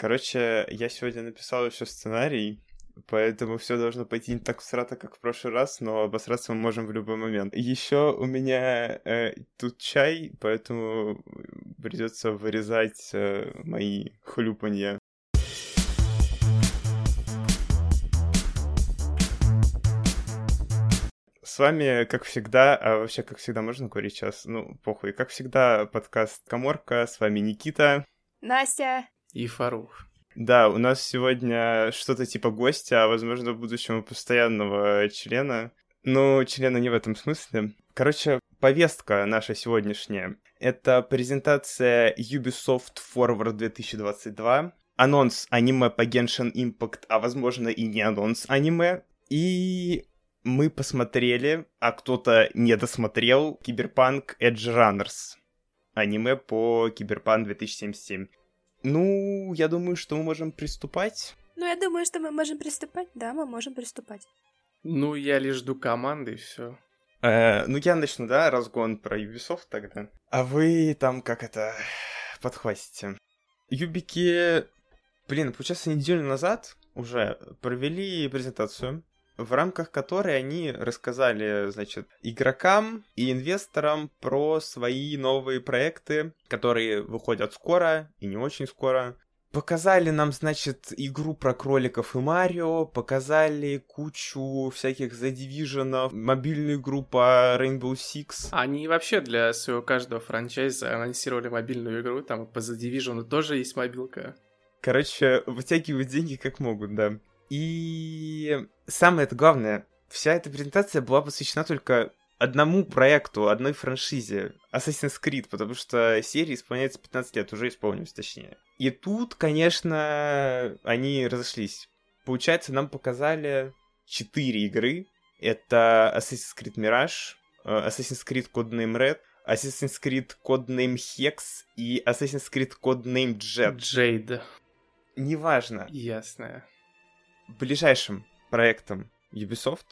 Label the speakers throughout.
Speaker 1: Короче, я сегодня написал еще сценарий, поэтому все должно пойти не так всрато, как в прошлый раз, но обосраться мы можем в любой момент. Еще у меня э, тут чай, поэтому придется вырезать э, мои хлюпанья. С вами, как всегда, а вообще, как всегда, можно говорить сейчас? Ну, похуй. Как всегда, подкаст Коморка, с вами Никита.
Speaker 2: Настя.
Speaker 3: И Фарух.
Speaker 1: Да, у нас сегодня что-то типа гостя, а, возможно, в будущем постоянного члена. Ну, члена не в этом смысле. Короче, повестка наша сегодняшняя. Это презентация Ubisoft Forward 2022, анонс аниме по Genshin Impact, а возможно и не анонс аниме, и мы посмотрели, а кто-то не досмотрел Киберпанк Edge Runners. Аниме по Киберпанк 2077. Ну, я думаю, что мы можем приступать.
Speaker 2: Ну, я думаю, что мы можем приступать. Да, мы можем приступать.
Speaker 3: Ну, я лишь жду команды и все.
Speaker 1: Э, ну, я начну, да, разгон про Ubisoft тогда. А вы там как это подхватите. Юбики, блин, получается, неделю назад уже провели презентацию в рамках которой они рассказали, значит, игрокам и инвесторам про свои новые проекты, которые выходят скоро и не очень скоро. Показали нам, значит, игру про кроликов и Марио, показали кучу всяких The Division, мобильную игру по Rainbow Six.
Speaker 3: Они вообще для своего каждого франчайза анонсировали мобильную игру, там по The Division тоже есть мобилка.
Speaker 1: Короче, вытягивают деньги как могут, да. И самое это главное, вся эта презентация была посвящена только одному проекту, одной франшизе Assassin's Creed, потому что серия исполняется 15 лет, уже исполнилось точнее. И тут, конечно, они разошлись. Получается, нам показали 4 игры. Это Assassin's Creed Mirage, э, Assassin's Creed Codename Red, Assassin's Creed Codename Hex и Assassin's Creed Codename Jet.
Speaker 3: Jade.
Speaker 1: Неважно.
Speaker 3: Ясно
Speaker 1: ближайшим проектом Ubisoft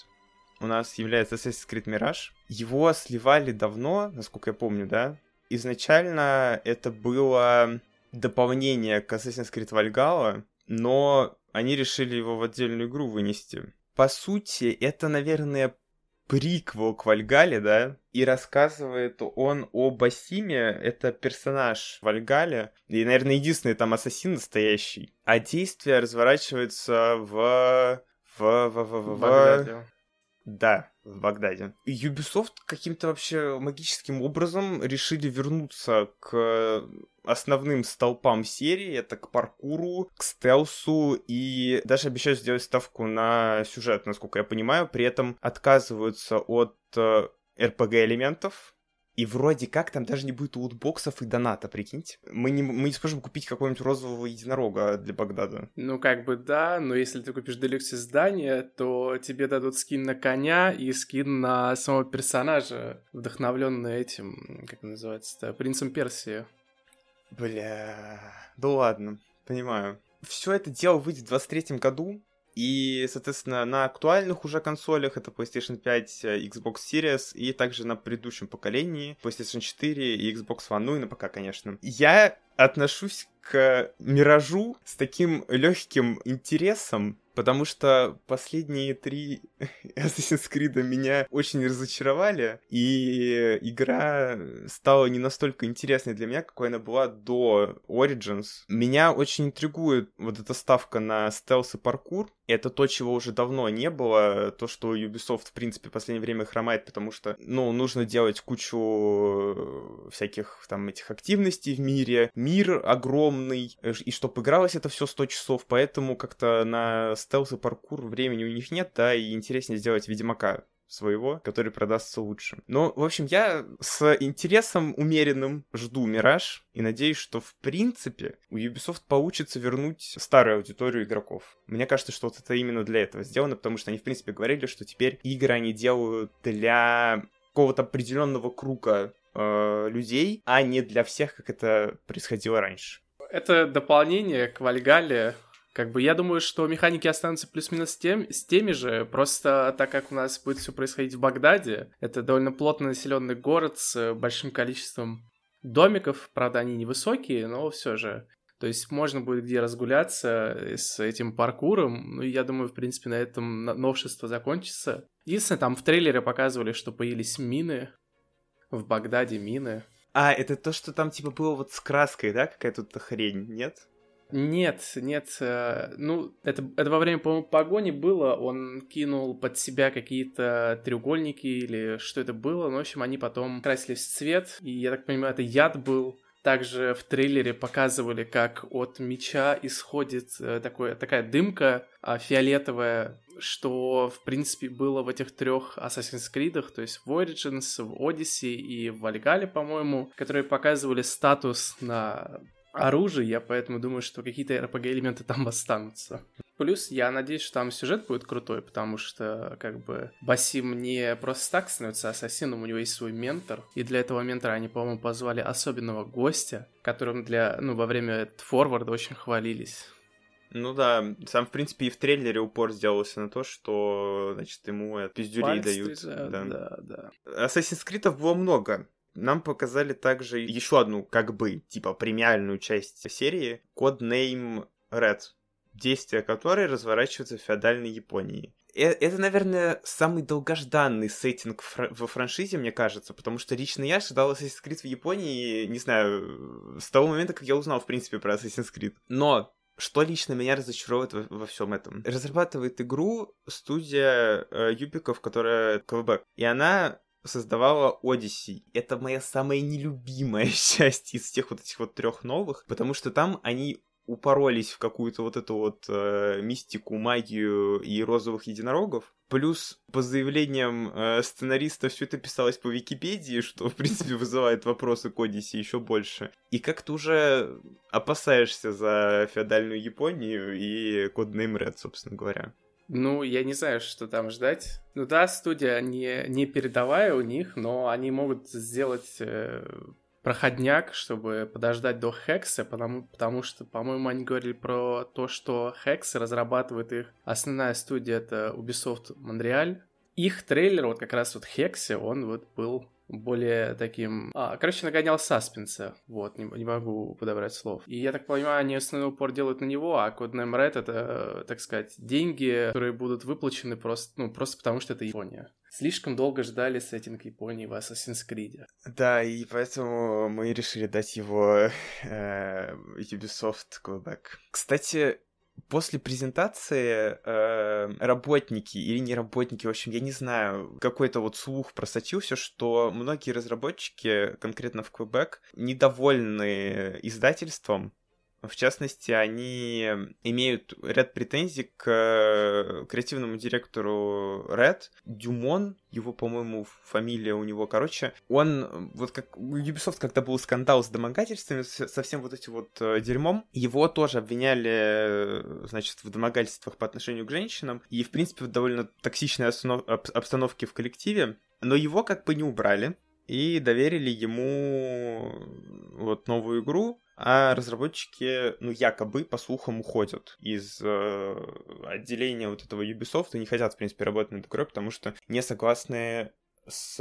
Speaker 1: у нас является Assassin's Creed Mirage. Его сливали давно, насколько я помню, да? Изначально это было дополнение к Assassin's Creed Valhalla, но они решили его в отдельную игру вынести. По сути, это, наверное, приквел к Вальгале, да, и рассказывает он о Басиме, это персонаж Вальгале, и, наверное, единственный там ассасин настоящий. А действие разворачивается в... в... в... в... в... в...
Speaker 3: Багдаде.
Speaker 1: Да, в Багдаде. И Ubisoft каким-то вообще магическим образом решили вернуться к основным столпам серии. Это к паркуру, к стелсу и даже обещают сделать ставку на сюжет, насколько я понимаю. При этом отказываются от RPG-элементов, и вроде как там даже не будет лутбоксов и доната, прикиньте. Мы не, мы не сможем купить какого-нибудь розового единорога для Багдада.
Speaker 3: Ну, как бы да, но если ты купишь делюкс издание, то тебе дадут скин на коня и скин на самого персонажа, вдохновленный этим, как называется-то, принцем Персии.
Speaker 1: Бля, да ладно, понимаю. Все это дело выйдет в 23 году, и, соответственно, на актуальных уже консолях это PlayStation 5, э, Xbox Series и также на предыдущем поколении PlayStation 4 и Xbox One, ну и на ПК, конечно. Я отношусь к Миражу с таким легким интересом, потому что последние три Assassin's Creed меня очень разочаровали, и игра стала не настолько интересной для меня, какой она была до Origins. Меня очень интригует вот эта ставка на стелс и паркур, это то, чего уже давно не было, то, что Ubisoft, в принципе, в последнее время хромает, потому что, ну, нужно делать кучу всяких там этих активностей в мире, мир огромный, и чтобы игралось это все 100 часов, поэтому как-то на стелс и паркур времени у них нет, да, и интереснее сделать Ведьмака своего, который продастся лучше. Но, в общем, я с интересом умеренным жду Мираж и надеюсь, что, в принципе, у Ubisoft получится вернуть старую аудиторию игроков. Мне кажется, что вот это именно для этого сделано, потому что они, в принципе, говорили, что теперь игры они делают для какого-то определенного круга э, людей, а не для всех, как это происходило раньше.
Speaker 3: Это дополнение к Вальгале как бы я думаю, что механики останутся плюс-минус тем, с теми же, просто так как у нас будет все происходить в Багдаде, это довольно плотно населенный город с большим количеством домиков, правда, они невысокие, но все же. То есть можно будет где разгуляться с этим паркуром. Ну, я думаю, в принципе, на этом новшество закончится. Единственное, там в трейлере показывали, что появились мины. В Багдаде мины.
Speaker 1: А, это то, что там типа было вот с краской, да? Какая-то хрень, нет?
Speaker 3: Нет, нет, э, ну, это, это во время, по-моему, погони было, он кинул под себя какие-то треугольники или что это было, ну, в общем, они потом красились в цвет, и, я так понимаю, это яд был, также в трейлере показывали, как от меча исходит э, такое, такая дымка а, фиолетовая, что, в принципе, было в этих трех Assassin's Creed, то есть в Origins, в Odyssey и в Вальгале, по-моему, которые показывали статус на оружие, я поэтому думаю, что какие-то RPG-элементы там останутся. Плюс я надеюсь, что там сюжет будет крутой, потому что, как бы, Басим не просто так становится ассасином, у него есть свой ментор, и для этого ментора они, по-моему, позвали особенного гостя, которым для, ну, во время форварда очень хвалились.
Speaker 1: Ну да, сам, в принципе, и в трейлере упор сделался на то, что, значит, ему пиздюрей дают.
Speaker 3: Да, да, да.
Speaker 1: Assassin's Creed было много. Нам показали также еще одну, как бы, типа, премиальную часть серии, код Name Red, действие которой разворачивается в феодальной Японии. Э, это, наверное, самый долгожданный сеттинг во франшизе, мне кажется, потому что лично я ожидал Assassin's Creed в Японии, не знаю, с того момента, как я узнал, в принципе, про Assassin's Creed. Но что лично меня разочаровывает во, во всем этом? Разрабатывает игру студия э, Юбиков, которая КВБ. И она создавала Odyssey. Это моя самая нелюбимая часть из тех вот этих вот трех новых, потому что там они упоролись в какую-то вот эту вот э, мистику, магию и розовых единорогов. Плюс по заявлениям э, сценариста все это писалось по Википедии, что, в принципе, вызывает вопросы к Одиссе еще больше. И как ты уже опасаешься за феодальную Японию и Codename Red, собственно говоря.
Speaker 3: Ну, я не знаю, что там ждать. Ну да, студия не, не передовая у них, но они могут сделать э, проходняк, чтобы подождать до Хекса, потому, потому что, по-моему, они говорили про то, что Хекс разрабатывает их. Основная студия — это Ubisoft Montreal. Их трейлер, вот как раз вот Хексе, он вот был более таким... А, короче, нагонял саспенса. Вот, не, не могу подобрать слов. И я так понимаю, они основной упор делают на него, а Codename Red — это, так сказать, деньги, которые будут выплачены просто, ну, просто потому, что это Япония. Слишком долго ждали сеттинг Японии в Assassin's Creed.
Speaker 1: Да, и поэтому мы решили дать его э, Ubisoft Quebec. Кстати, после презентации э, работники или не работники, в общем, я не знаю, какой-то вот слух просочился, что многие разработчики, конкретно в Квебек, недовольны издательством, в частности, они имеют ряд претензий к креативному директору Red. Дюмон, его, по-моему, фамилия у него, короче, он, вот как у Ubisoft, когда был скандал с домогательствами, со всем вот этим вот э, дерьмом, его тоже обвиняли, э, значит, в домогательствах по отношению к женщинам, и, в принципе, в довольно токсичной обстановке в коллективе, но его как бы не убрали, и доверили ему вот новую игру, а разработчики, ну, якобы, по слухам, уходят из э, отделения вот этого Ubisoft и не хотят, в принципе, работать над игрой, потому что не согласны с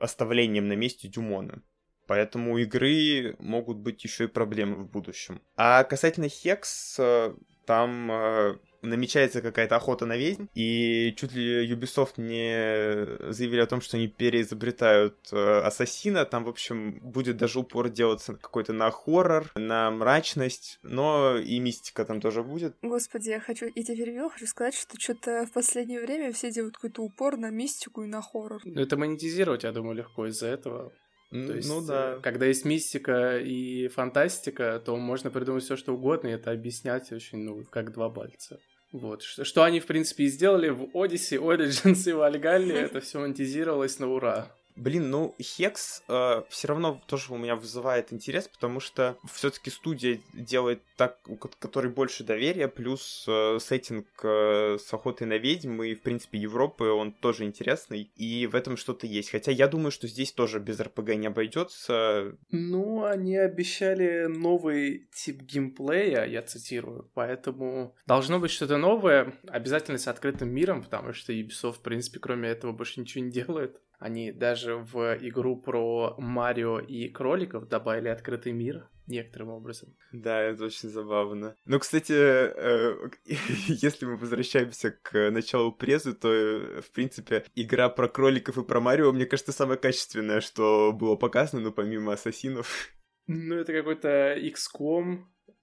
Speaker 1: оставлением на месте Дюмона. Поэтому у игры могут быть еще и проблемы в будущем. А касательно Хекс, э, там э, намечается какая-то охота на ведьм, и чуть ли Ubisoft не заявили о том, что они переизобретают э, Ассасина, там, в общем, будет даже упор делаться какой-то на хоррор, на мрачность, но и мистика там тоже будет.
Speaker 2: Господи, я хочу, и тебе перебил, хочу сказать, что что-то в последнее время все делают какой-то упор на мистику и на хоррор.
Speaker 3: Ну, это монетизировать, я думаю, легко из-за этого.
Speaker 1: То есть, ну да.
Speaker 3: Э, когда есть мистика и фантастика, то можно придумать все, что угодно, и это объяснять очень, ну, как два пальца. Вот, что, что они, в принципе, и сделали в Odyssey, Origins и Вальгалле, это все монетизировалось на ура.
Speaker 1: Блин, ну Хекс э, все равно тоже у меня вызывает интерес, потому что все-таки студия делает так, у которой больше доверия, плюс э, сеттинг э, с охотой на ведьм и, в принципе, Европы, он тоже интересный, и в этом что-то есть. Хотя я думаю, что здесь тоже без РПГ не обойдется.
Speaker 3: Ну, они обещали новый тип геймплея, я цитирую, поэтому должно быть что-то новое, обязательно с открытым миром, потому что Ubisoft, в принципе, кроме этого больше ничего не делает. Они даже в игру про Марио и кроликов добавили открытый мир некоторым образом.
Speaker 1: Да, это очень забавно. Но, кстати, э, если мы возвращаемся к началу презы, то, э, в принципе, игра про кроликов и про Марио, мне кажется, самая качественная, что было показано, ну, помимо ассасинов.
Speaker 3: Ну, это какой-то XCOM,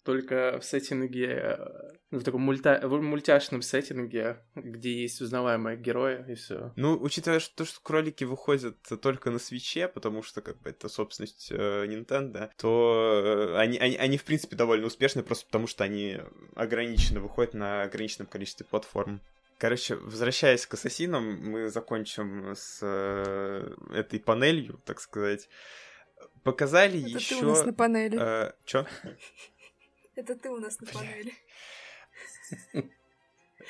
Speaker 3: только в сеттинге, э, в таком мульта... в мультяшном сеттинге, где есть узнаваемые герои и все.
Speaker 1: Ну, учитывая, что, что кролики выходят только на свече, потому что как бы это собственность э, Nintendo, то э, они, они, они, в принципе, довольно успешны, просто потому что они ограниченно выходят на ограниченном количестве платформ. Короче, возвращаясь к ассасинам, мы закончим с э, этой панелью, так сказать. Показали
Speaker 2: Это
Speaker 1: еще.
Speaker 2: ты у нас на панели.
Speaker 1: Э, чё?
Speaker 2: Это ты у нас на панели.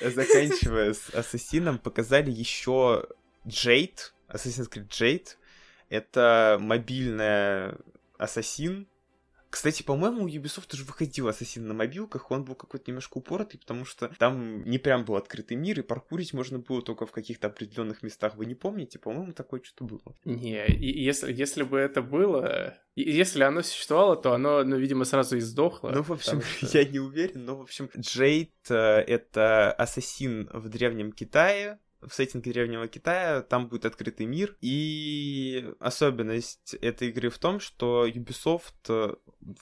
Speaker 1: Заканчивая с Ассасином, показали еще Jade, Assassin's Creed Jade. Это мобильная Ассасин, кстати, по-моему, у Ubisoft уже выходил Ассасин на мобилках, он был какой-то немножко упоротый, потому что там не прям был открытый мир, и паркурить можно было только в каких-то определенных местах. Вы не помните? По-моему, такое что-то было.
Speaker 3: Не, и если, если бы это было, если оно существовало, то оно, ну, видимо, сразу и сдохло.
Speaker 1: Ну, в общем, что... я не уверен, но, в общем, Джейд — это ассасин в Древнем Китае, в сеттинге Древнего Китая, там будет открытый мир, и особенность этой игры в том, что Ubisoft э,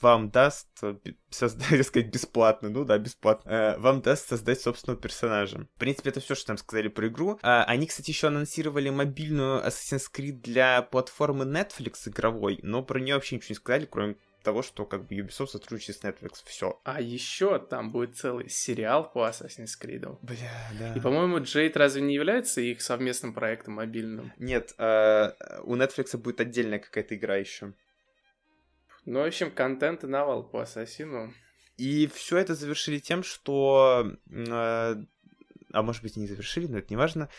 Speaker 1: вам даст э, создать, сказать, бесплатно, ну да, бесплатно, э, вам даст создать собственного персонажа. В принципе, это все, что там сказали про игру. А, они, кстати, еще анонсировали мобильную Assassin's Creed для платформы Netflix игровой, но про нее вообще ничего не сказали, кроме того, что как бы Ubisoft сотрудничает с Netflix, все.
Speaker 3: А еще там будет целый сериал по Assassin's Creed.
Speaker 1: Бля, да.
Speaker 3: И, по-моему, Джейд разве не является их совместным проектом мобильным?
Speaker 1: Нет, э, у Netflix будет отдельная какая-то игра еще.
Speaker 3: Ну, в общем, контент и навал по Ассасину.
Speaker 1: И все это завершили тем, что... Э, а может быть, и не завершили, но это не важно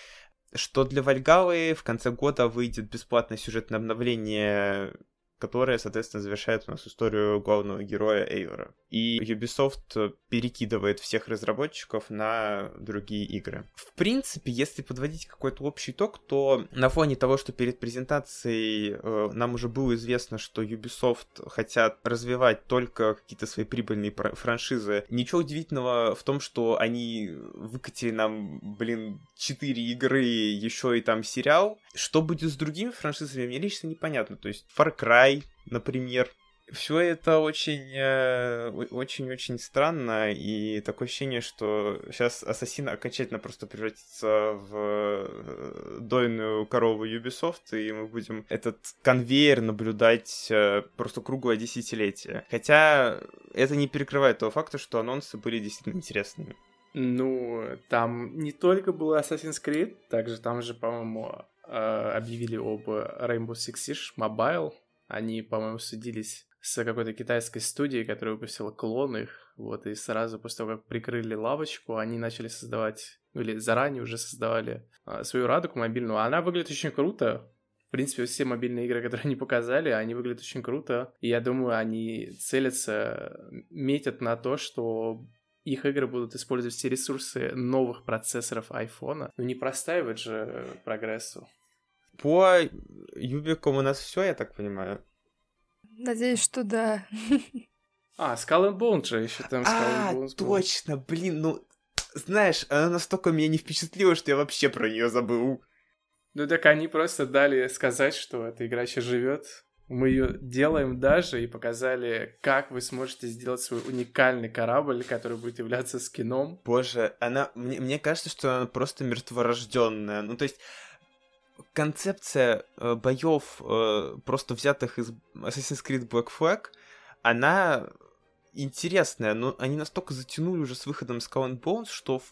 Speaker 1: что для Вальгалы в конце года выйдет бесплатное сюжетное обновление которая, соответственно, завершает у нас историю главного героя Эйвора. И Ubisoft перекидывает всех разработчиков на другие игры. В принципе, если подводить какой-то общий итог, то на фоне того, что перед презентацией э, нам уже было известно, что Ubisoft хотят развивать только какие-то свои прибыльные франшизы, ничего удивительного в том, что они выкатили нам, блин, 4 игры, еще и там сериал. Что будет с другими франшизами, мне лично непонятно. То есть Far Cry, например, все это очень, э, очень-очень странно, и такое ощущение, что сейчас Ассасин окончательно просто превратится в э, дойную корову Ubisoft, и мы будем этот конвейер наблюдать э, просто круглое десятилетие. Хотя это не перекрывает того факта, что анонсы были действительно интересными.
Speaker 3: Ну, там не только был Assassin's Creed, также там же, по-моему, объявили об Rainbow Six Siege Mobile. Они, по-моему, судились с какой-то китайской студией, которая выпустила клон их, вот, и сразу после того, как прикрыли лавочку, они начали создавать, ну, или заранее уже создавали а, свою радугу мобильную, она выглядит очень круто, в принципе, все мобильные игры, которые они показали, они выглядят очень круто. И я думаю, они целятся, метят на то, что их игры будут использовать все ресурсы новых процессоров айфона. Ну не простаивать же прогрессу.
Speaker 1: По Юбикам у нас все, я так понимаю.
Speaker 2: Надеюсь, что да.
Speaker 3: А, Skull and Bones же еще там Skull
Speaker 1: а,
Speaker 3: and Bones.
Speaker 1: точно, блин, ну, знаешь, она настолько меня не впечатлила, что я вообще про нее забыл.
Speaker 3: Ну так они просто дали сказать, что эта игра еще живет. Мы ее делаем даже и показали, как вы сможете сделать свой уникальный корабль, который будет являться скином.
Speaker 1: Боже, она. Мне, мне кажется, что она просто мертворожденная. Ну, то есть, концепция э, боев, э, просто взятых из Assassin's Creed Black Flag, она интересная, но они настолько затянули уже с выходом Skull and Bones, что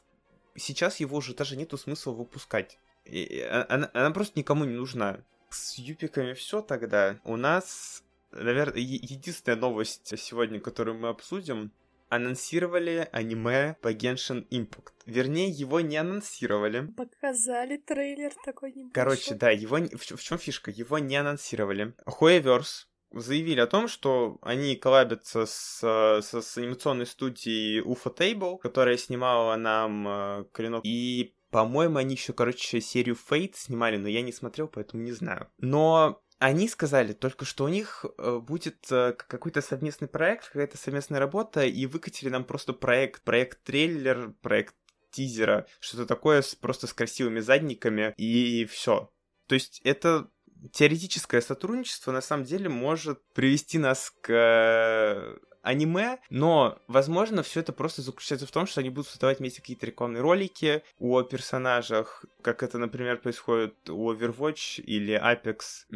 Speaker 1: сейчас его уже даже нету смысла выпускать. И а, она, она просто никому не нужна. С юпиками все тогда. У нас, наверное, единственная новость сегодня, которую мы обсудим, анонсировали аниме по Genshin Impact. Вернее, его не анонсировали.
Speaker 2: Показали трейлер такой небольшой.
Speaker 1: Короче, да, его в, в чем фишка? Его не анонсировали. Hoyoverse заявили о том, что они коллабятся с, с, с анимационной студией UFO Table, которая снимала нам э, Клинок. И По-моему, они еще, короче, серию Fate снимали, но я не смотрел, поэтому не знаю. Но они сказали только, что у них э, будет э, какой-то совместный проект, какая-то совместная работа, и выкатили нам просто проект, проект-трейлер, проект тизера, что-то такое с, просто с красивыми задниками, и все. То есть это теоретическое сотрудничество на самом деле может привести нас к аниме, но, возможно, все это просто заключается в том, что они будут создавать вместе какие-то рекламные ролики о персонажах, как это, например, происходит у Overwatch или Apex,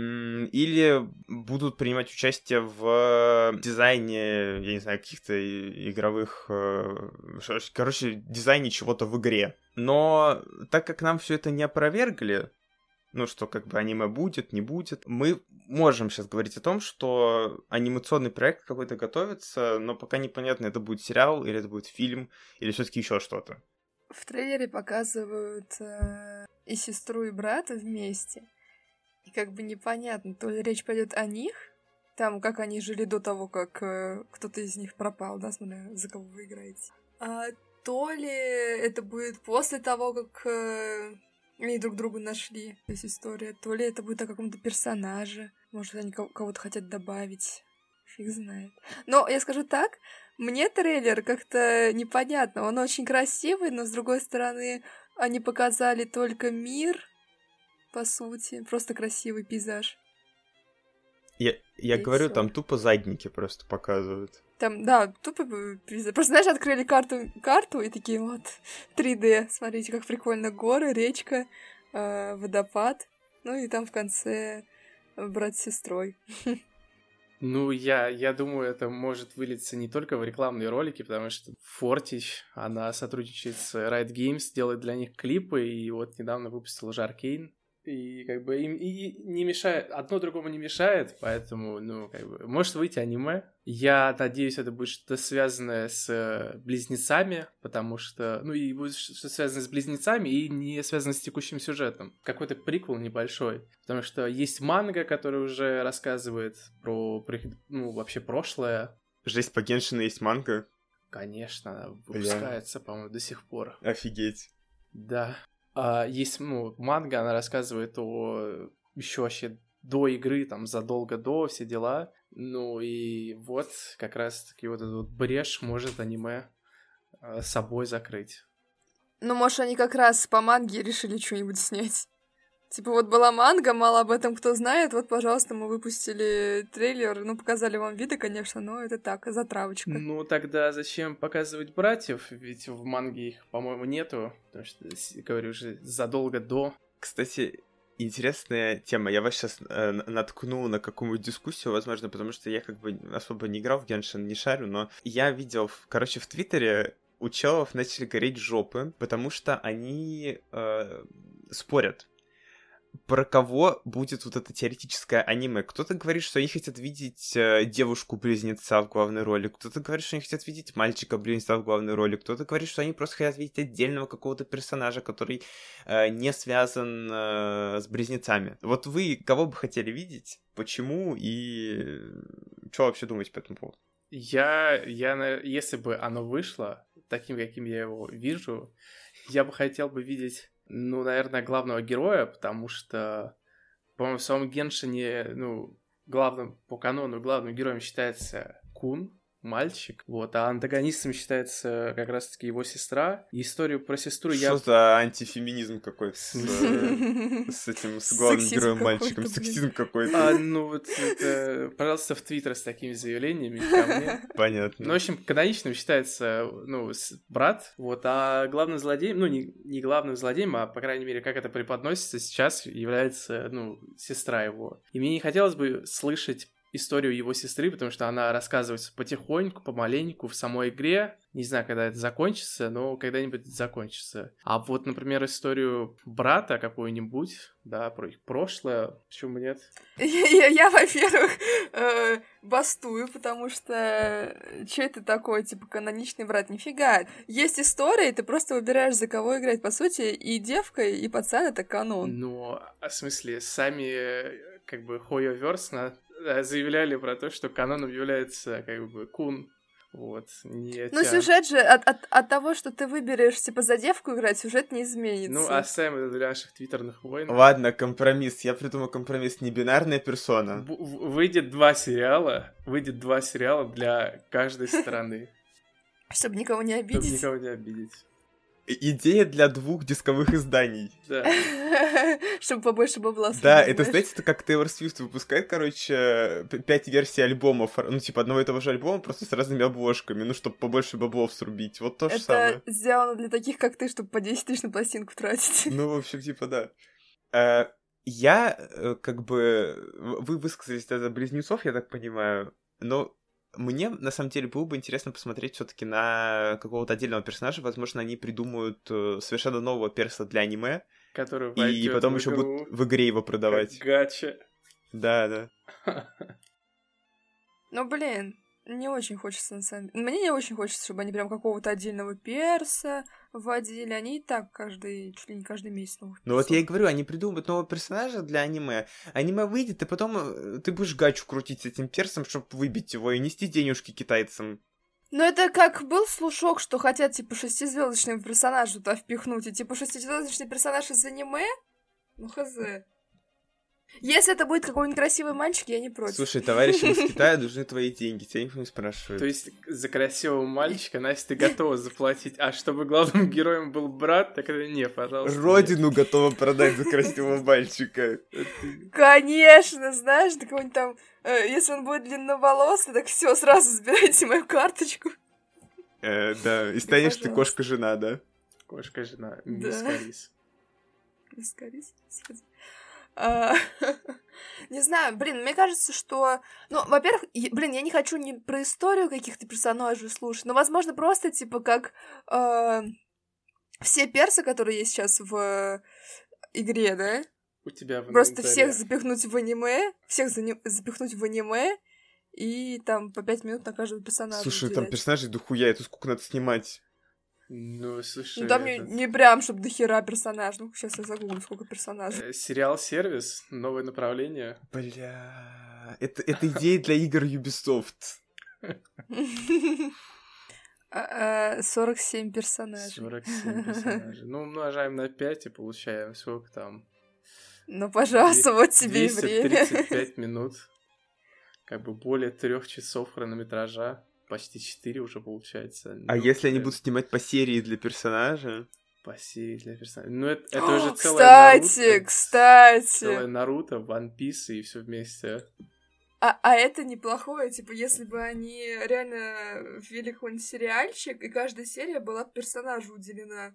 Speaker 1: или будут принимать участие в дизайне, я не знаю, каких-то игровых... Э, короче, дизайне чего-то в игре. Но так как нам все это не опровергли, ну, что как бы аниме будет, не будет. Мы можем сейчас говорить о том, что анимационный проект какой-то готовится, но пока непонятно, это будет сериал, или это будет фильм, или все таки еще что-то.
Speaker 2: В трейлере показывают э, и сестру, и брата вместе. И как бы непонятно, то ли речь пойдет о них, там, как они жили до того, как э, кто-то из них пропал, да, смотря за кого вы играете. А, то ли это будет после того, как э, они друг друга нашли. То есть история. То ли это будет о каком-то персонаже. Может, они кого-то хотят добавить. Фиг знает. Но я скажу так, мне трейлер как-то непонятно. Он очень красивый, но с другой стороны, они показали только мир, по сути. Просто красивый пейзаж.
Speaker 1: Я, я говорю, всё. там тупо задники просто показывают.
Speaker 2: Там, да, тупо Просто, знаешь, открыли карту, карту и такие вот 3D. Смотрите, как прикольно. Горы, речка, э, водопад. Ну и там в конце брат с сестрой.
Speaker 3: Ну, я, я думаю, это может вылиться не только в рекламные ролики, потому что Фортич, она сотрудничает с Riot Games, делает для них клипы, и вот недавно выпустила Жаркейн, и как бы им и не мешает, одно другому не мешает, поэтому, ну, как бы, может выйти аниме. Я надеюсь, это будет что-то связанное с близнецами, потому что, ну, и будет что-то связанное с близнецами и не связано с текущим сюжетом. Какой-то приквел небольшой, потому что есть манга, который уже рассказывает про, ну, вообще прошлое.
Speaker 1: Жесть, по Геншину есть манга?
Speaker 3: Конечно, она выпускается, по-моему, до сих пор.
Speaker 1: Офигеть.
Speaker 3: Да. А, есть, ну, манга, она рассказывает о еще вообще до игры, там, задолго до, все дела. Ну и вот как раз-таки вот этот вот брешь может аниме э, собой закрыть.
Speaker 2: Ну, может, они как раз по манге решили что-нибудь снять. Типа вот была манга, мало об этом кто знает, вот, пожалуйста, мы выпустили трейлер, ну, показали вам виды, конечно, но это так, затравочка.
Speaker 3: Ну, тогда зачем показывать братьев, ведь в манге их, по-моему, нету, потому что, говорю уже, задолго до.
Speaker 1: Кстати, интересная тема. Я вас сейчас э, наткну на какую-нибудь дискуссию, возможно, потому что я как бы особо не играл в Геншин, не шарю, но я видел, короче, в Твиттере у челов начали гореть жопы, потому что они э, спорят про кого будет вот это теоретическое аниме. Кто-то говорит, что они хотят видеть э, девушку-близнеца в главной роли, кто-то говорит, что они хотят видеть мальчика-близнеца в главной роли, кто-то говорит, что они просто хотят видеть отдельного какого-то персонажа, который э, не связан э, с близнецами. Вот вы кого бы хотели видеть, почему и что вообще думаете по этому поводу?
Speaker 3: Я, я, если бы оно вышло таким, каким я его вижу, я бы хотел бы видеть ну, наверное, главного героя, потому что, по-моему, в самом Геншине, ну, главным по канону главным героем считается Кун, мальчик, вот, а антагонистом считается как раз-таки его сестра. И историю про сестру
Speaker 1: Что
Speaker 3: я...
Speaker 1: Что за антифеминизм какой с, э, с этим, с главным героем мальчиком, сексизм какой-то.
Speaker 3: А, ну вот, это, пожалуйста, в Твиттер с такими заявлениями ко мне.
Speaker 1: Понятно.
Speaker 3: Ну, в общем, каноничным считается, ну, брат, вот, а главным злодеем, ну, не, не главным злодеем, а, по крайней мере, как это преподносится сейчас, является, ну, сестра его. И мне не хотелось бы слышать историю его сестры, потому что она рассказывается потихоньку, помаленьку в самой игре. Не знаю, когда это закончится, но когда-нибудь это закончится. А вот, например, историю брата какую-нибудь, да, про их прошлое, почему нет?
Speaker 2: Я, я во-первых, э, бастую, потому что э, что это такое, типа, каноничный брат? Нифига. Есть история, и ты просто выбираешь, за кого играть. По сути, и девка, и пацан — это канон.
Speaker 3: Ну, а в смысле, сами э, как бы Хойо Верс на заявляли про то, что каноном является как бы Кун. Вот. Не
Speaker 2: Ну, сюжет же от, от, от того, что ты выберешь, типа, за девку играть, сюжет не изменится.
Speaker 3: Ну, оставим это для наших твиттерных войн.
Speaker 1: Ладно, компромисс. Я придумал компромисс. Не бинарная персона.
Speaker 3: В- Выйдет два сериала, выйдет два сериала для каждой страны,
Speaker 2: Чтобы никого не
Speaker 3: чтобы
Speaker 2: обидеть.
Speaker 3: никого не обидеть.
Speaker 1: Идея для двух дисковых изданий.
Speaker 3: Да.
Speaker 2: Чтобы побольше бабла
Speaker 1: Да, это, знаете, это как Тейлор Свифт выпускает, короче, пять версий альбомов, ну, типа, одного и того же альбома, просто с разными обложками, ну, чтобы побольше баблов срубить. Вот то же самое.
Speaker 2: Это сделано для таких, как ты, чтобы по 10 тысяч на пластинку тратить.
Speaker 1: Ну, в общем, типа, да. Э, Я, э, как бы, вы высказались за близнецов, я так понимаю, но мне, на самом деле, было бы интересно посмотреть все таки на какого-то отдельного персонажа. Возможно, они придумают э, совершенно нового перса для аниме,
Speaker 3: Который
Speaker 1: и потом еще будут в игре его продавать.
Speaker 3: Гача.
Speaker 1: Да, да.
Speaker 2: Ну, блин, не очень хочется, на самом деле. Мне не очень хочется, чтобы они прям какого-то отдельного перса вводили. Они и так каждый, чуть ли не каждый месяц новых
Speaker 1: Ну вот я и говорю, они придумают нового персонажа для аниме. Аниме выйдет, и потом э, ты будешь гачу крутить с этим персом, чтобы выбить его и нести денежки китайцам.
Speaker 2: Ну, это как был слушок, что хотят, типа, шестизвездочного персонажа туда впихнуть. И, типа, шестизвездочный персонаж из аниме? Ну, хз. Если это будет какой-нибудь красивый мальчик, я не против.
Speaker 1: Слушай, товарищам из Китая нужны твои деньги, тебя никто не спрашивает.
Speaker 3: То есть за красивого мальчика, Настя, ты готова заплатить, а чтобы главным героем был брат, так это не, пожалуйста.
Speaker 1: Родину готова продать за красивого мальчика.
Speaker 2: Конечно, знаешь, да какой-нибудь там... э, если он будет длинноволосый, так все, сразу забирайте мою карточку.
Speaker 1: Э, Да, и станешь ты кошка-жена, да?
Speaker 3: Кошка-жена,
Speaker 2: Да.
Speaker 3: мисс Карис.
Speaker 2: Скорись, господи. А, Не знаю, блин, мне кажется, что... Ну, во-первых, блин, я не хочу не про историю каких-то персонажей слушать, но, возможно, просто, типа, как э, все персы, которые есть сейчас в э, игре, да?
Speaker 3: У тебя в
Speaker 2: Просто всех запихнуть в аниме, всех зани- запихнуть в аниме, и там по пять минут на каждого персонажа
Speaker 1: Слушай, там
Speaker 2: уделять.
Speaker 1: персонажей дохуя, это сколько надо снимать?
Speaker 3: Ну, слушай,
Speaker 2: Ну, там не,
Speaker 3: этот,
Speaker 2: не прям, чтобы до хера персонаж. Ну, сейчас я загуглю, сколько персонажей.
Speaker 3: э, сериал-сервис, новое направление.
Speaker 1: Бля, это, это идея для игр Ubisoft.
Speaker 2: А, а, 47 персонажей.
Speaker 3: 47 персонажей. Ну, умножаем на 5 и получаем сколько там?
Speaker 2: Ну, пожалуйста, вот тебе и время.
Speaker 3: 235 минут. Как бы более трех часов хронометража. Почти 4 уже получается.
Speaker 1: А
Speaker 3: Ну,
Speaker 1: если они
Speaker 3: блин,
Speaker 1: будут снимать по серии для персонажа?
Speaker 3: По серии для персонажей. Ну, это, это уже целая
Speaker 2: Кстати,
Speaker 3: Наруто,
Speaker 2: кстати.
Speaker 3: Целая Наруто, One Piece и все вместе.
Speaker 2: А, а это неплохое, типа, если бы они реально ввели какой-нибудь сериальчик, и каждая серия была бы персонажу уделена.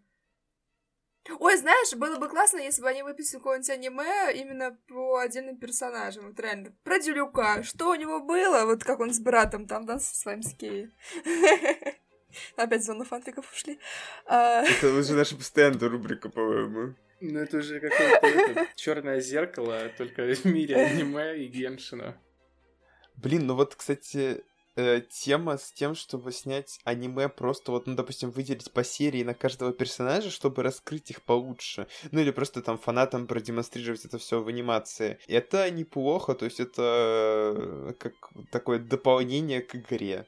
Speaker 2: Ой, знаешь, было бы классно, если бы они выпустили какое-нибудь аниме именно по отдельным персонажам. Вот реально. Про Дюлюка. Что у него было? Вот как он с братом там, да, со своим скеи. Опять в зону фанфиков ушли. А,
Speaker 1: Это уже наша постоянная рубрика, по-моему.
Speaker 3: Ну, это уже какое-то черное зеркало, только в мире аниме и геншина.
Speaker 1: Блин, ну вот, кстати, э, тема с тем, чтобы снять аниме просто вот, ну, допустим, выделить по серии на каждого персонажа, чтобы раскрыть их получше. Ну, или просто там фанатам продемонстрировать это все в анимации. Это неплохо, то есть это э, как такое дополнение к игре.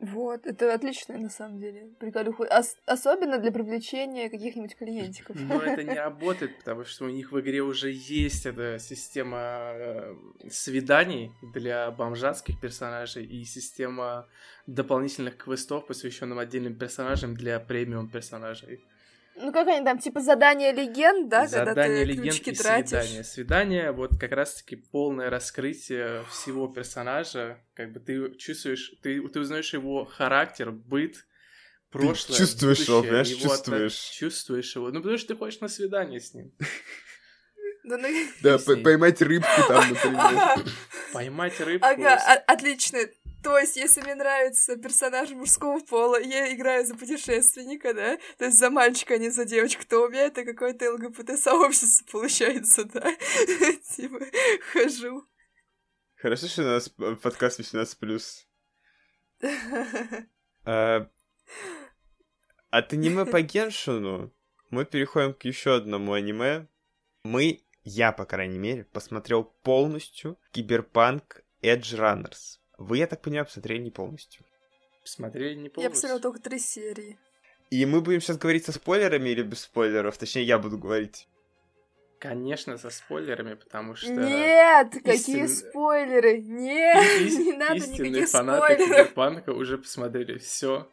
Speaker 2: Вот, это отлично, на самом деле. Приколюха. Ос- особенно для привлечения каких-нибудь клиентиков.
Speaker 3: Но это не работает, потому что у них в игре уже есть эта система э, свиданий для бомжатских персонажей и система дополнительных квестов, посвященных отдельным персонажам для премиум персонажей.
Speaker 2: Ну, как они там, типа задание легенд, да? когда
Speaker 3: Задание
Speaker 2: ты
Speaker 3: легенд
Speaker 2: ключики
Speaker 3: и
Speaker 2: тратишь.
Speaker 3: свидание. Свидание, вот как раз-таки полное раскрытие всего персонажа. Как бы ты чувствуешь, ты, ты узнаешь его характер, быт, прошлое,
Speaker 1: чувствуешь его,
Speaker 3: будущее,
Speaker 1: понимаешь,
Speaker 3: его
Speaker 1: чувствуешь.
Speaker 3: чувствуешь его. Ну, потому что ты хочешь на свидание с ним.
Speaker 2: Да, ну-
Speaker 1: поймать рыбку там, например.
Speaker 3: Поймать рыбку.
Speaker 2: Ага, о- отлично. То есть, если мне нравится персонаж мужского пола, я играю за путешественника, да? То есть за мальчика, а не за девочку, то у меня это какое-то ЛГБТ-сообщество получается, да? Типа, хожу.
Speaker 1: Хорошо, что у нас подкаст 18+. А, От аниме по Геншину мы переходим к еще одному аниме. Мы, я, по крайней мере, посмотрел полностью Киберпанк Edge Runners. Вы, я так понимаю, посмотрели не полностью.
Speaker 3: Смотрели не полностью.
Speaker 2: Я посмотрела только три серии.
Speaker 1: И мы будем сейчас говорить со спойлерами или без спойлеров? Точнее, я буду говорить.
Speaker 3: Конечно, со спойлерами, потому что...
Speaker 2: Нет,
Speaker 3: истин-
Speaker 2: какие спойлеры? Нет,
Speaker 3: ис-
Speaker 2: не надо
Speaker 3: истинные
Speaker 2: никаких
Speaker 3: фанаты
Speaker 2: спойлеров.
Speaker 3: Киберпанка уже посмотрели все.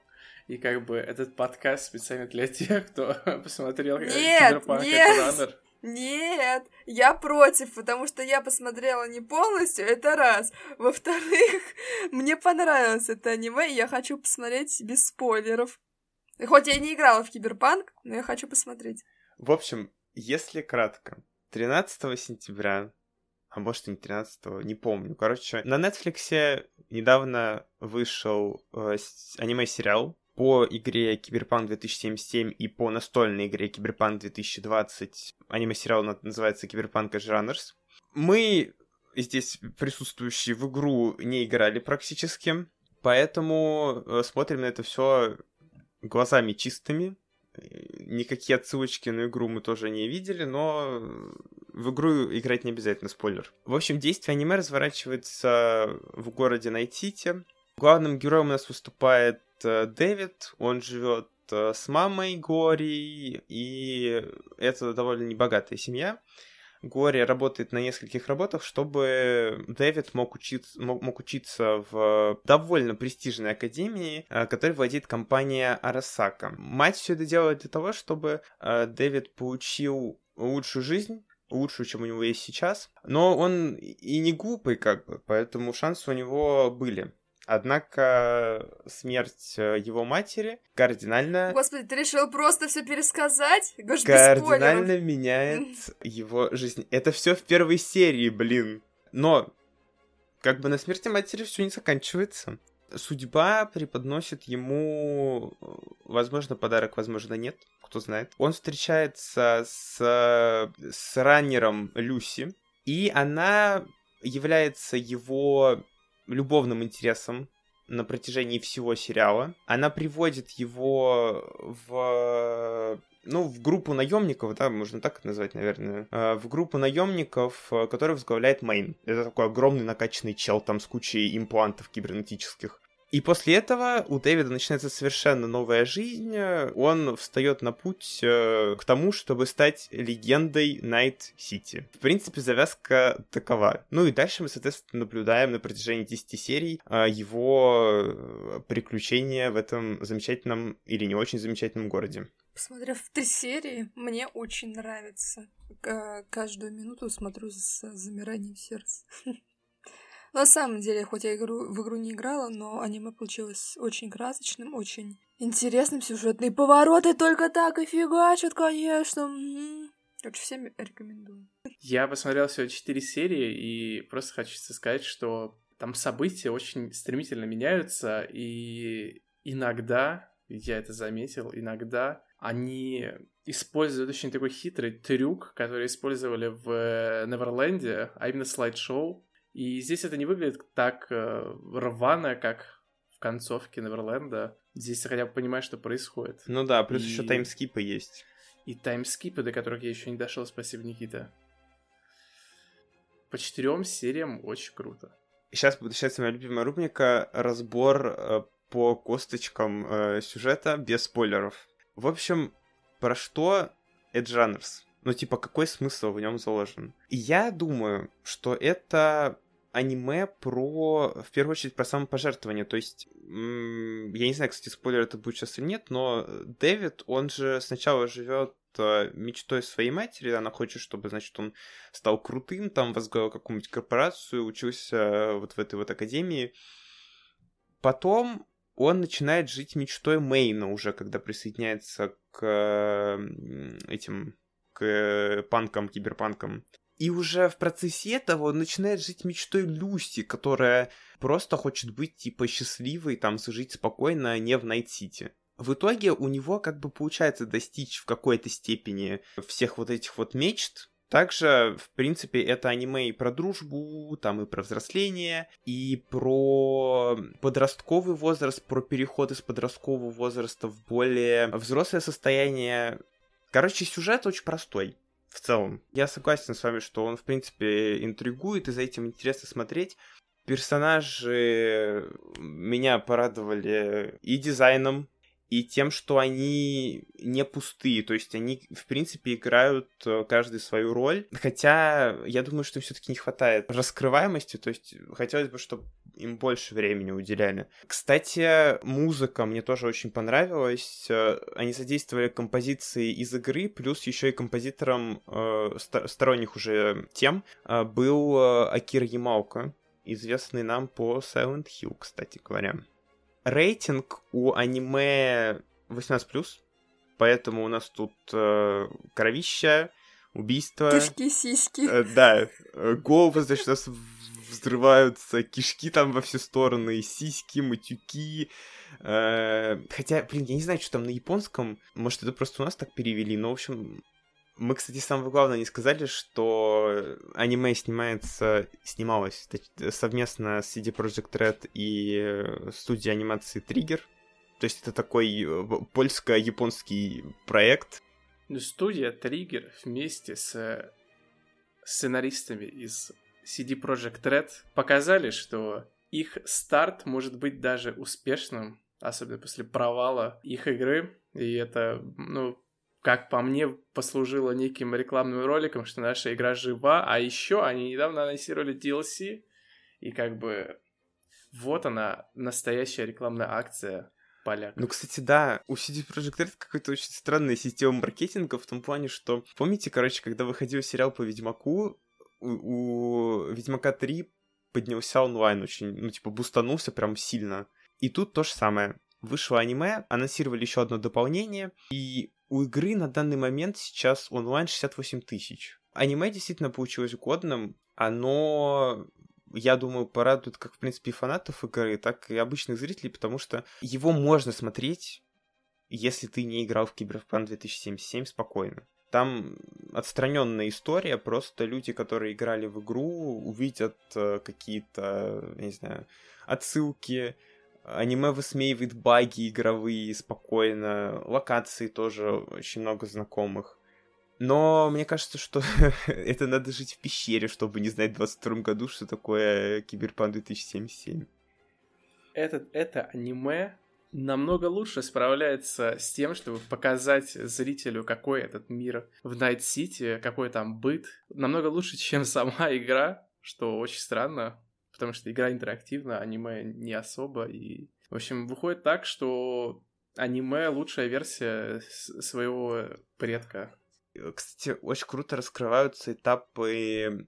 Speaker 3: И как бы этот подкаст специально для тех, кто посмотрел
Speaker 2: Нет,
Speaker 3: Киберпанк
Speaker 2: нет.
Speaker 3: Раннер.
Speaker 2: Нет, я против, потому что я посмотрела не полностью, это раз. Во-вторых, мне понравилось это аниме, и я хочу посмотреть без спойлеров. Хоть я и не играла в Киберпанк, но я хочу посмотреть.
Speaker 1: В общем, если кратко, 13 сентября, а может и не 13, не помню. Короче, на Netflix недавно вышел э, аниме-сериал по игре Киберпанк 2077 и по настольной игре Киберпанк 2020. Аниме-сериал на- называется Cyberpunk: Edgerunners. Мы здесь присутствующие в игру не играли практически, поэтому э, смотрим на это все глазами чистыми. Никакие отсылочки на игру мы тоже не видели, но в игру играть не обязательно, спойлер. В общем, действие аниме разворачивается в городе Найтите. Главным героем у нас выступает э, Дэвид, он живет э, с мамой Гори, и это довольно небогатая семья. Гори работает на нескольких работах, чтобы Дэвид мог учиться, мог, мог учиться в довольно престижной академии, э, которой владеет компания Арасака. Мать все это делает для того, чтобы э, Дэвид получил лучшую жизнь, лучшую, чем у него есть сейчас. Но он и не глупый, как бы, поэтому шансы у него были. Однако смерть э, его матери кардинально
Speaker 2: Господи, ты решил просто все пересказать? Гош,
Speaker 1: кардинально меняет его жизнь. Это все в первой серии, блин. Но как бы на смерти матери все не заканчивается. Судьба преподносит ему, э, возможно, подарок, возможно, нет, кто знает. Он встречается с, с раннером Люси, и она является его любовным интересом на протяжении всего сериала. Она приводит его в ну, в группу наемников, да, можно так это назвать, наверное, э, в группу наемников, э, которую возглавляет Мейн. Это такой огромный накачанный чел там с кучей имплантов кибернетических. И после этого у Дэвида начинается совершенно новая жизнь. Он встает на путь э, к тому, чтобы стать легендой Найт-Сити. В принципе, завязка такова. Ну и дальше мы, соответственно, наблюдаем на протяжении 10 серий э, его э, приключения в этом замечательном или не очень замечательном городе.
Speaker 2: Посмотрев три серии, мне очень нравится. Каждую минуту смотрю с замиранием сердца. На самом деле, хоть я игру, в игру не играла, но аниме получилось очень красочным, очень интересным, сюжетные повороты только так и фигачат, конечно. Короче, всем рекомендую.
Speaker 3: Я посмотрел всего 4 серии, и просто хочу сказать, что там события очень стремительно меняются, и иногда, я это заметил, иногда они используют очень такой хитрый трюк, который использовали в Неверленде, а именно слайд-шоу. И здесь это не выглядит так э, рвано, как в концовке Неверленда. Здесь ты хотя бы понимаешь, что происходит.
Speaker 1: Ну да, плюс
Speaker 3: И-
Speaker 1: еще таймскипы есть.
Speaker 3: И таймскипы, до которых я еще не дошел, спасибо, Никита. По четырем сериям очень круто.
Speaker 1: Сейчас начинаться моя любимая рубрика разбор э, по косточкам э, сюжета без спойлеров. В общем, про что Runners? Ну, типа, какой смысл в нем заложен? И я думаю, что это аниме про, в первую очередь, про самопожертвование. То есть, я не знаю, кстати, спойлер это будет сейчас или нет, но Дэвид, он же сначала живет э, мечтой своей матери, она хочет, чтобы, значит, он стал крутым, там возглавил какую-нибудь корпорацию, учился э, вот в этой вот академии. Потом он начинает жить мечтой Мейна уже, когда присоединяется к э, этим, к панкам, киберпанкам. И уже в процессе этого он начинает жить мечтой Люси, которая просто хочет быть, типа, счастливой, там, жить спокойно, а не в Найт-Сити. В итоге у него как бы получается достичь в какой-то степени всех вот этих вот мечт, также, в принципе, это аниме и про дружбу, там и про взросление, и про подростковый возраст, про переход из подросткового возраста в более взрослое состояние. Короче, сюжет очень простой. В целом. Я согласен с вами, что он, в принципе, интригует, и за этим интересно смотреть. Персонажи меня порадовали и дизайном, и тем, что они не пустые, то есть они, в принципе, играют э, каждый свою роль, хотя я думаю, что им все-таки не хватает раскрываемости, то есть хотелось бы, чтобы им больше времени уделяли. Кстати, музыка мне тоже очень понравилась. Э, они задействовали композиции из игры, плюс еще и композитором э, сторонних уже тем э, был э, Акир Ямаука, известный нам по Silent Hill, кстати говоря рейтинг у аниме 18+, поэтому у нас тут э, кровища, убийства.
Speaker 2: Кишки, сиськи.
Speaker 1: Э, да, головы, значит, у нас взрываются, кишки там во все стороны, сиськи, матюки. Э, хотя, блин, я не знаю, что там на японском. Может, это просто у нас так перевели, но, в общем, мы, кстати, самое главное не сказали, что аниме снимается, снималось совместно с CD Projekt Red и э, студией анимации Trigger. То есть это такой э, польско-японский проект.
Speaker 3: Студия Trigger вместе с сценаристами из CD Projekt Red показали, что их старт может быть даже успешным, особенно после провала их игры. И это, ну, как по мне, послужило неким рекламным роликом, что наша игра жива, а еще они недавно анонсировали DLC, и как бы вот она, настоящая рекламная акция поляк.
Speaker 1: Ну, кстати, да, у CD Projekt Red какая-то очень странная система маркетинга в том плане, что, помните, короче, когда выходил сериал по Ведьмаку, у, Ведьмака 3 поднялся онлайн очень, ну, типа, бустанулся прям сильно. И тут то же самое. Вышло аниме, анонсировали еще одно дополнение, и у игры на данный момент сейчас онлайн 68 тысяч. Аниме действительно получилось годным. Оно, я думаю, порадует как, в принципе, фанатов игры, так и обычных зрителей, потому что его можно смотреть, если ты не играл в Киберпанк 2077 спокойно. Там отстраненная история, просто люди, которые играли в игру, увидят э, какие-то, не знаю, отсылки, Аниме высмеивает баги игровые спокойно, локации тоже очень много знакомых. Но мне кажется, что это надо жить в пещере, чтобы не знать в 22 году, что такое Киберпанк 2077.
Speaker 3: Это, это аниме намного лучше справляется с тем, чтобы показать зрителю, какой этот мир в Найт-Сити, какой там быт. Намного лучше, чем сама игра, что очень странно, потому что игра интерактивна, аниме не особо, и... В общем, выходит так, что аниме — лучшая версия своего предка.
Speaker 1: Кстати, очень круто раскрываются этапы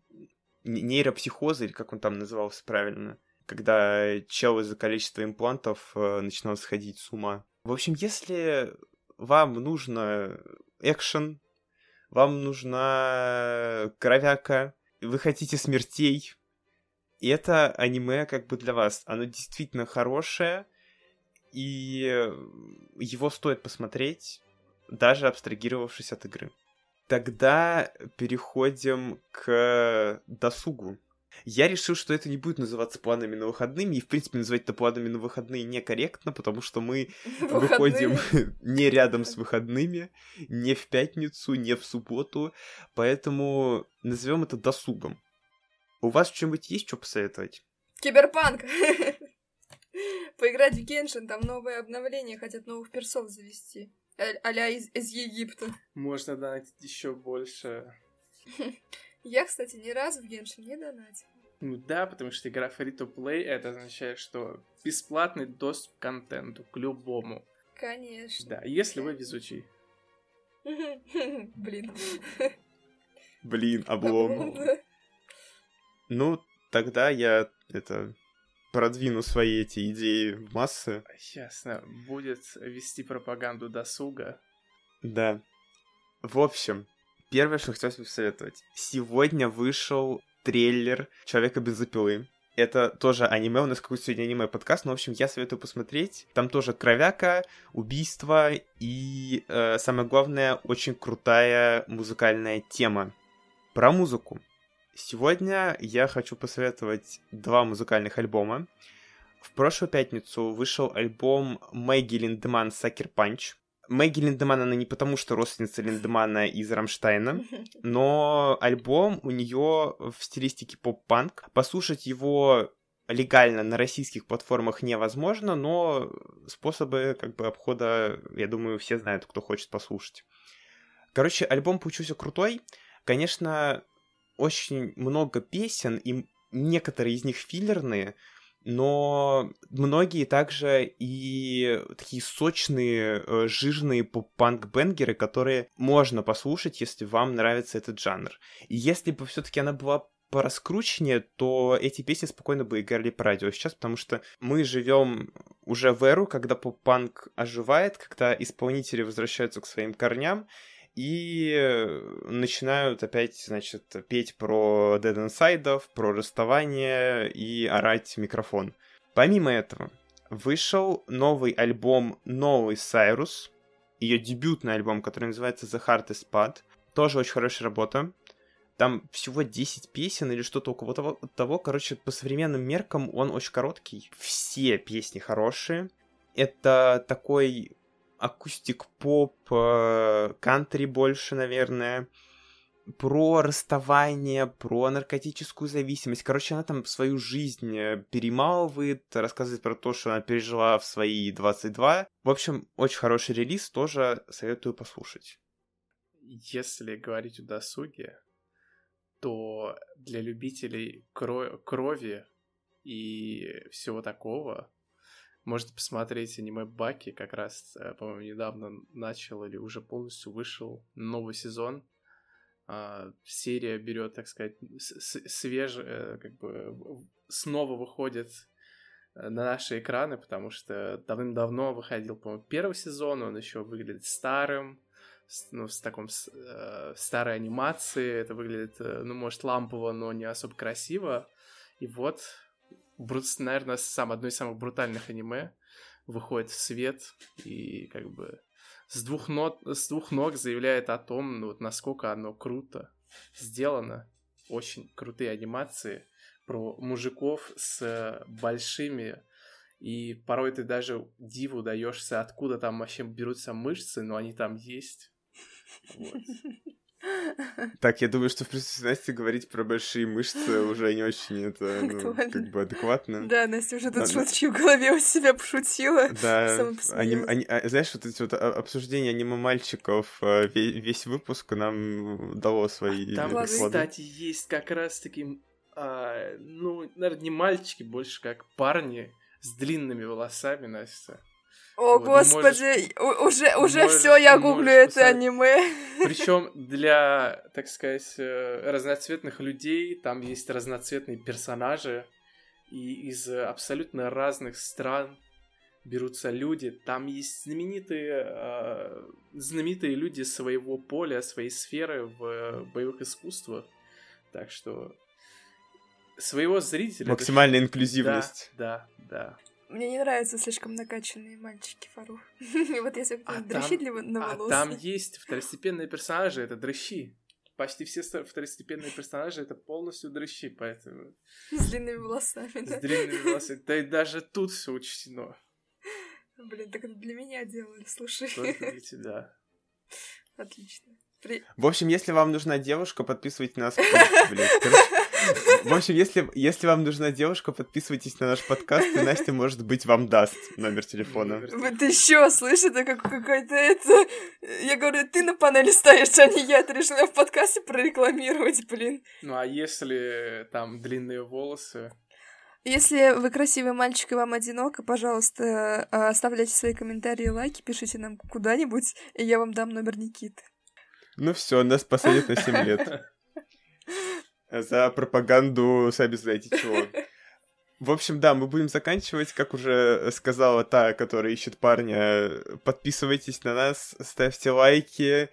Speaker 1: нейропсихоза, или как он там назывался правильно, когда чел из-за количества имплантов э, начинал сходить с ума. В общем, если вам нужно экшен, вам нужна кровяка, вы хотите смертей, и это аниме как бы для вас. Оно действительно хорошее, и его стоит посмотреть, даже абстрагировавшись от игры. Тогда переходим к досугу. Я решил, что это не будет называться планами на выходными, и, в принципе, называть это планами на выходные некорректно, потому что мы выходим не рядом с выходными, не в пятницу, не в субботу, поэтому назовем это досугом. У вас что-нибудь есть что посоветовать?
Speaker 2: Киберпанк! Поиграть в Геншин, там новое обновление, хотят новых персов завести. А-ля из, из Египта.
Speaker 3: Можно донатить еще больше.
Speaker 2: Я, кстати, ни разу в Геншин не донатил.
Speaker 3: Ну да, потому что игра free-to-play, это означает, что бесплатный доступ к контенту, к любому.
Speaker 2: Конечно.
Speaker 3: Да, если вы везучий.
Speaker 2: Блин.
Speaker 1: Блин, облом. Ну, тогда я это продвину свои эти идеи в массы.
Speaker 3: Ясно. Будет вести пропаганду досуга.
Speaker 1: Да. В общем, первое, что хотелось бы посоветовать. Сегодня вышел трейлер Человека без запилы. Это тоже аниме, у нас какой-то сегодня аниме-подкаст, но, в общем, я советую посмотреть. Там тоже кровяка, убийство и, э, самое главное, очень крутая музыкальная тема. Про музыку. Сегодня я хочу посоветовать два музыкальных альбома. В прошлую пятницу вышел альбом Мэгги Линдеман «Suckerpunch». Мэгги Линдеман, она не потому, что родственница Линдемана из Рамштайна, но альбом у нее в стилистике поп-панк. Послушать его легально на российских платформах невозможно, но способы как бы обхода, я думаю, все знают, кто хочет послушать. Короче, альбом получился крутой. Конечно, очень много песен, и некоторые из них филлерные, но многие также и такие сочные, э, жирные поп-панк-бенгеры, которые можно послушать, если вам нравится этот жанр. И если бы все-таки она была пораскрученнее, то эти песни спокойно бы играли по радио сейчас, потому что мы живем уже в эру, когда поп-панк оживает, когда исполнители возвращаются к своим корням, и начинают опять, значит, петь про Dead Inside, про расставание и орать микрофон. Помимо этого, вышел новый альбом Новый Сайрус, ее дебютный альбом, который называется The Heart is Pad. Тоже очень хорошая работа. Там всего 10 песен или что-то около того, того. Короче, по современным меркам он очень короткий. Все песни хорошие. Это такой акустик-поп, э, кантри больше, наверное, про расставание, про наркотическую зависимость. Короче, она там свою жизнь э, перемалывает, рассказывает про то, что она пережила в свои 22. В общем, очень хороший релиз, тоже советую послушать.
Speaker 3: Если говорить о досуге, то для любителей кро- крови и всего такого Можете посмотреть аниме Баки, как раз, э, по-моему, недавно начал или уже полностью вышел новый сезон. А, серия берет, так сказать, свежие, э, как бы снова выходит э, на наши экраны, потому что давным-давно выходил, по-моему, первый сезон, он еще выглядит старым, ну, с таком э, старой анимацией, это выглядит, ну, может, лампово, но не особо красиво. И вот брут, наверное, сам, одно из самых брутальных аниме выходит в свет и как бы с двух, нот, с двух ног заявляет о том, ну, вот насколько оно круто сделано. Очень крутые анимации про мужиков с большими и порой ты даже диву даешься, откуда там вообще берутся мышцы, но они там есть. Вот.
Speaker 1: Так, я думаю, что в присутствии Насти говорить про большие мышцы уже не очень это, ну, как бы адекватно.
Speaker 2: Да, Настя уже тут шутки в голове у себя пошутила.
Speaker 1: Да, они, они, а, знаешь, вот эти вот обсуждения аниме-мальчиков весь выпуск нам дало свои
Speaker 3: Там, кстати, есть как раз-таки, а, ну, наверное, не мальчики, больше как парни с длинными волосами, Настя.
Speaker 2: О, вот, господи, можешь, уже, уже все, я гуглю это писать. аниме.
Speaker 3: Причем для, так сказать, э, разноцветных людей там есть разноцветные персонажи, и из абсолютно разных стран берутся люди. Там есть знаменитые, э, знаменитые люди своего поля, своей сферы в боевых искусствах. Так что своего зрителя...
Speaker 1: Максимальная инклюзивность.
Speaker 3: Да, да, да.
Speaker 2: Мне не нравятся слишком накачанные мальчики, Фарух. вот если а дрыщи для на
Speaker 3: волосы. А там есть второстепенные персонажи, это дрыщи. Почти все второстепенные персонажи это полностью дрыщи, поэтому...
Speaker 2: С длинными волосами,
Speaker 3: да? С длинными волосами. Да и даже тут все учтено.
Speaker 2: Блин, так это для меня делали, слушай.
Speaker 3: Только для тебя.
Speaker 2: Отлично.
Speaker 1: При... В общем, если вам нужна девушка, подписывайтесь на нас. В общем, если, если вам нужна девушка, подписывайтесь на наш подкаст, и Настя, может быть, вам даст номер телефона.
Speaker 2: Вот еще, слышишь, это как какой-то это... Я говорю, ты на панели стоишь, а не я. Ты решила в подкасте прорекламировать, блин.
Speaker 3: Ну, а если там длинные волосы?
Speaker 2: Если вы красивый мальчик и вам одиноко, пожалуйста, а, оставляйте свои комментарии лайки, пишите нам куда-нибудь, и я вам дам номер Никиты.
Speaker 1: Ну все, нас посадят на 7 лет. За пропаганду, сами знаете чего. В общем, да, мы будем заканчивать. Как уже сказала та, которая ищет парня, подписывайтесь на нас, ставьте лайки,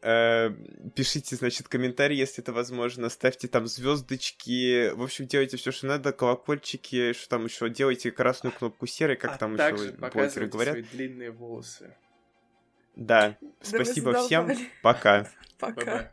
Speaker 1: э, пишите, значит, комментарии, если это возможно, ставьте там звездочки. В общем, делайте все, что надо, колокольчики, что там еще, делайте красную кнопку серой, как а там еще блогеры говорят.
Speaker 3: Свои длинные волосы.
Speaker 1: Да, спасибо всем. Пока.
Speaker 2: Пока.